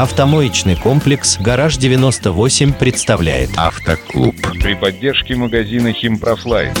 Автомоечный комплекс «Гараж 98» представляет Автоклуб. При поддержке магазина Химпрофлайн.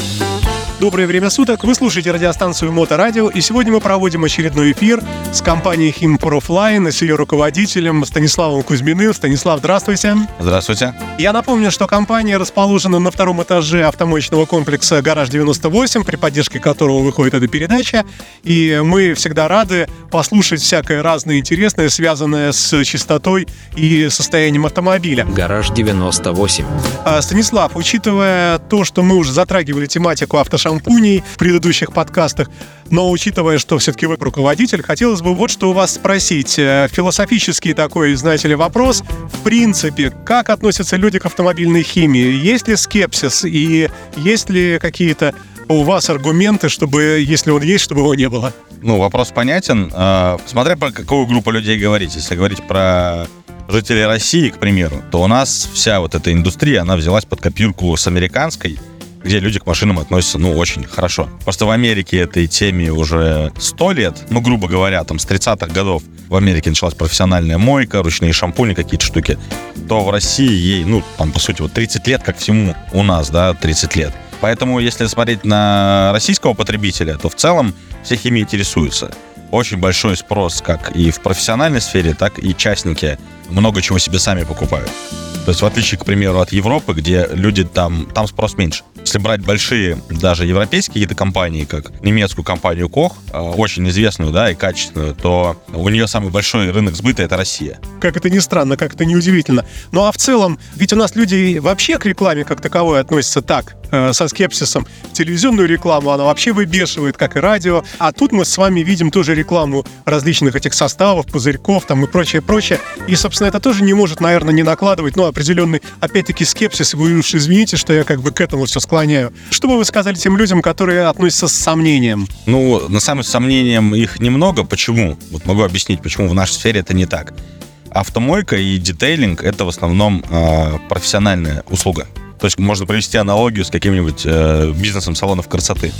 Доброе время суток. Вы слушаете радиостанцию Моторадио, и сегодня мы проводим очередной эфир с компанией и с ее руководителем Станиславом Кузьминым. Станислав, здравствуйте. Здравствуйте. Я напомню, что компания расположена на втором этаже автомоечного комплекса «Гараж 98», при поддержке которого выходит эта передача. И мы всегда рады послушать всякое разное интересное, связанное с чистотой и состоянием автомобиля. «Гараж 98». А, Станислав, учитывая то, что мы уже затрагивали тематику автошампуней в предыдущих подкастах, но учитывая, что все-таки вы руководитель, хотелось бы вот что у вас спросить. Э, Философический такой, знаете ли, вопрос. В принципе, как относятся люди к автомобильной химии? Есть ли скепсис и есть ли какие-то у вас аргументы, чтобы, если он есть, чтобы его не было? Ну, вопрос понятен. Э, Смотря про какую группу людей говорить. Если говорить про жителей России, к примеру, то у нас вся вот эта индустрия, она взялась под копирку с американской, где люди к машинам относятся, ну, очень хорошо. Просто в Америке этой теме уже 100 лет, ну, грубо говоря, там, с 30-х годов в Америке началась профессиональная мойка, ручные шампуни, какие-то штуки, то в России ей, ну, там, по сути, вот 30 лет, как всему у нас, да, 30 лет. Поэтому, если смотреть на российского потребителя, то в целом все химией интересуются. Очень большой спрос как и в профессиональной сфере, так и частники много чего себе сами покупают. То есть в отличие, к примеру, от Европы, где люди там, там спрос меньше. Если брать большие, даже европейские какие-то компании, как немецкую компанию Koch, э, очень известную, да, и качественную, то у нее самый большой рынок сбыта — это Россия. Как это ни странно, как это неудивительно. Ну а в целом, ведь у нас люди вообще к рекламе как таковой относятся так, э, со скепсисом. Телевизионную рекламу она вообще выбешивает, как и радио. А тут мы с вами видим тоже рекламу различных этих составов, пузырьков там и прочее, прочее. И, собственно, это тоже не может, наверное, не накладывать, ну, определенный, опять-таки, скепсис. Вы уж извините, что я как бы к этому все склоняю. Что бы вы сказали тем людям, которые относятся с сомнением? Ну, на самом деле, сомнением их немного. Почему? Вот могу объяснить, почему в нашей сфере это не так. Автомойка и детейлинг — это в основном э, профессиональная услуга. То есть можно провести аналогию с каким-нибудь э, бизнесом салонов красоты.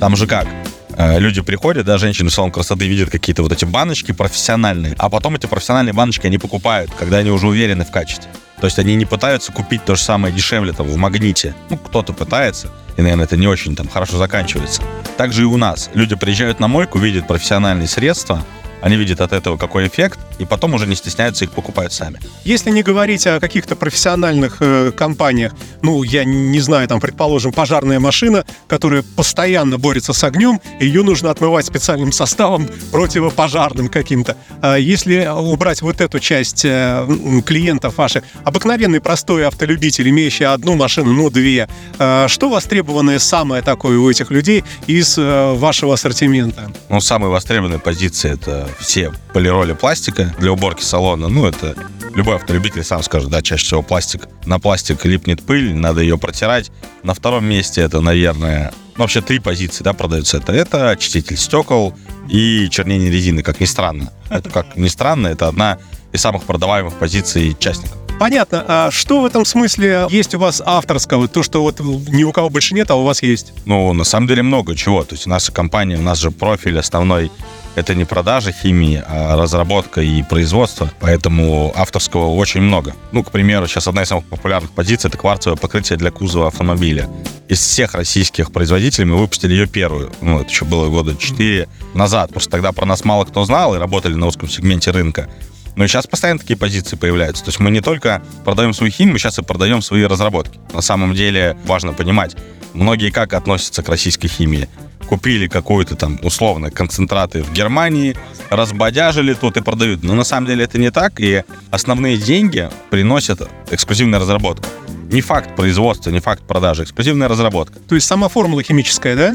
Там же как? Э, люди приходят, да, женщины в салон красоты видят какие-то вот эти баночки профессиональные, а потом эти профессиональные баночки они покупают, когда они уже уверены в качестве. То есть они не пытаются купить то же самое дешевле там в магните. Ну, кто-то пытается, и, наверное, это не очень там хорошо заканчивается. Также и у нас. Люди приезжают на мойку, видят профессиональные средства, они видят от этого какой эффект, и потом уже не стесняются их покупают сами. Если не говорить о каких-то профессиональных э, компаниях, ну, я не знаю, там, предположим, пожарная машина, которая постоянно борется с огнем, ее нужно отмывать специальным составом противопожарным каким-то. А если убрать вот эту часть э, клиентов ваших, обыкновенный простой автолюбитель, имеющий одну машину, ну, две, э, что востребованное самое такое у этих людей из э, вашего ассортимента? Ну, самые востребованные позиции это все полироли пластика для уборки салона. Ну, это любой автолюбитель сам скажет, да, чаще всего пластик. На пластик липнет пыль, надо ее протирать. На втором месте это, наверное, ну, вообще три позиции, да, продаются. Это, это очиститель стекол и чернение резины, как ни странно. Это, как ни странно, это одна из самых продаваемых позиций частников. Понятно. А что в этом смысле есть у вас авторского? То, что вот ни у кого больше нет, а у вас есть? Ну, на самом деле много чего. То есть наша компания, у нас же профиль основной это не продажа химии, а разработка и производство, поэтому авторского очень много. Ну, к примеру, сейчас одна из самых популярных позиций — это кварцевое покрытие для кузова автомобиля. Из всех российских производителей мы выпустили ее первую. Ну, это еще было года 4 назад, что тогда про нас мало кто знал и работали на узком сегменте рынка. Но сейчас постоянно такие позиции появляются. То есть мы не только продаем свою химию, сейчас и продаем свои разработки. На самом деле важно понимать, многие как относятся к российской химии купили какую-то там условно концентраты в Германии, разбодяжили тут и продают. Но на самом деле это не так, и основные деньги приносят эксклюзивная разработка. Не факт производства, не факт продажи, эксклюзивная разработка. То есть сама формула химическая, да?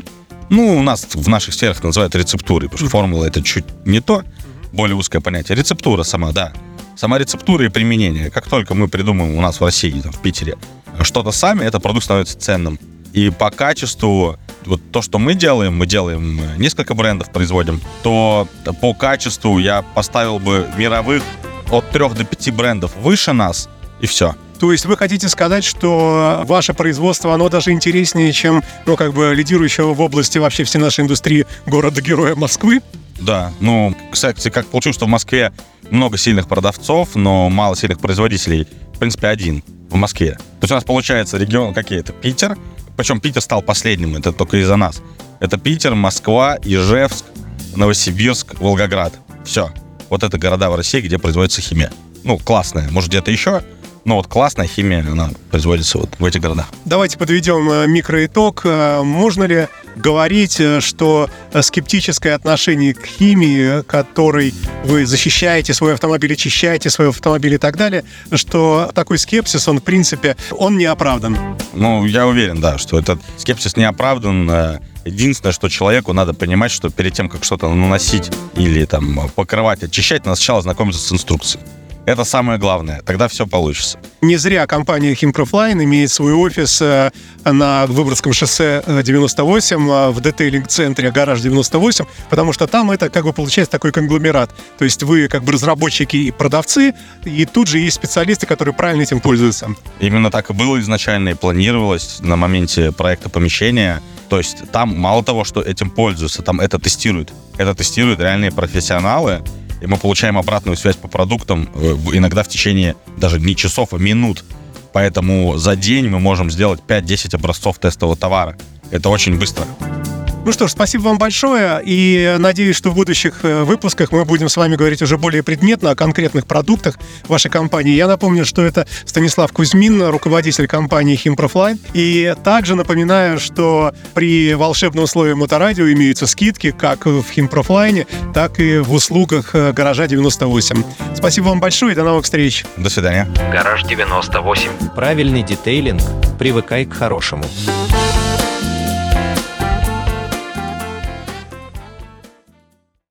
Ну, у нас в наших сферах называют рецептурой, потому что формула это чуть не то, более узкое понятие. Рецептура сама, да. Сама рецептура и применение. Как только мы придумаем у нас в России, там, в Питере, что-то сами, этот продукт становится ценным. И по качеству вот то, что мы делаем, мы делаем э, несколько брендов, производим, то по качеству я поставил бы мировых от 3 до 5 брендов выше нас, и все. То есть вы хотите сказать, что ваше производство, оно даже интереснее, чем, ну, как бы, лидирующего в области вообще всей нашей индустрии города-героя Москвы? Да, ну, кстати, как получилось, что в Москве много сильных продавцов, но мало сильных производителей. В принципе, один в Москве. То есть у нас получается регион какие то Питер, причем Питер стал последним, это только из-за нас. Это Питер, Москва, Ижевск, Новосибирск, Волгоград. Все. Вот это города в России, где производится химия. Ну, классная. Может, где-то еще, но вот классная химия, она производится вот в этих городах. Давайте подведем э, микроитог. Э, Можно ли говорить, э, что э, скептическое отношение к химии, которой вы защищаете свой автомобиль, очищаете свой автомобиль и так далее, что такой скепсис, он в принципе, он не оправдан? Ну, я уверен, да, что этот скепсис не оправдан. Э, Единственное, что человеку надо понимать, что перед тем, как что-то наносить или там покрывать, очищать, надо сначала знакомиться с инструкцией. Это самое главное. Тогда все получится. Не зря компания Химпрофлайн имеет свой офис э, на Выборгском шоссе э, 98 э, в детейлинг-центре «Гараж 98», потому что там это как бы получается такой конгломерат. То есть вы как бы разработчики и продавцы, и тут же есть специалисты, которые правильно этим пользуются. Именно так и было изначально и планировалось на моменте проекта помещения. То есть там мало того, что этим пользуются, там это тестируют. Это тестируют реальные профессионалы, и мы получаем обратную связь по продуктам э, иногда в течение даже не часов, а минут. Поэтому за день мы можем сделать 5-10 образцов тестового товара. Это очень быстро. Ну что ж, спасибо вам большое, и надеюсь, что в будущих э, выпусках мы будем с вами говорить уже более предметно о конкретных продуктах вашей компании. Я напомню, что это Станислав Кузьмин, руководитель компании Химпрофлайн. И также напоминаю, что при волшебном слове Моторадио имеются скидки как в Химпрофлайне, так и в услугах э, гаража 98. Спасибо вам большое и до новых встреч. До свидания. Гараж 98. Правильный детейлинг. Привыкай к хорошему.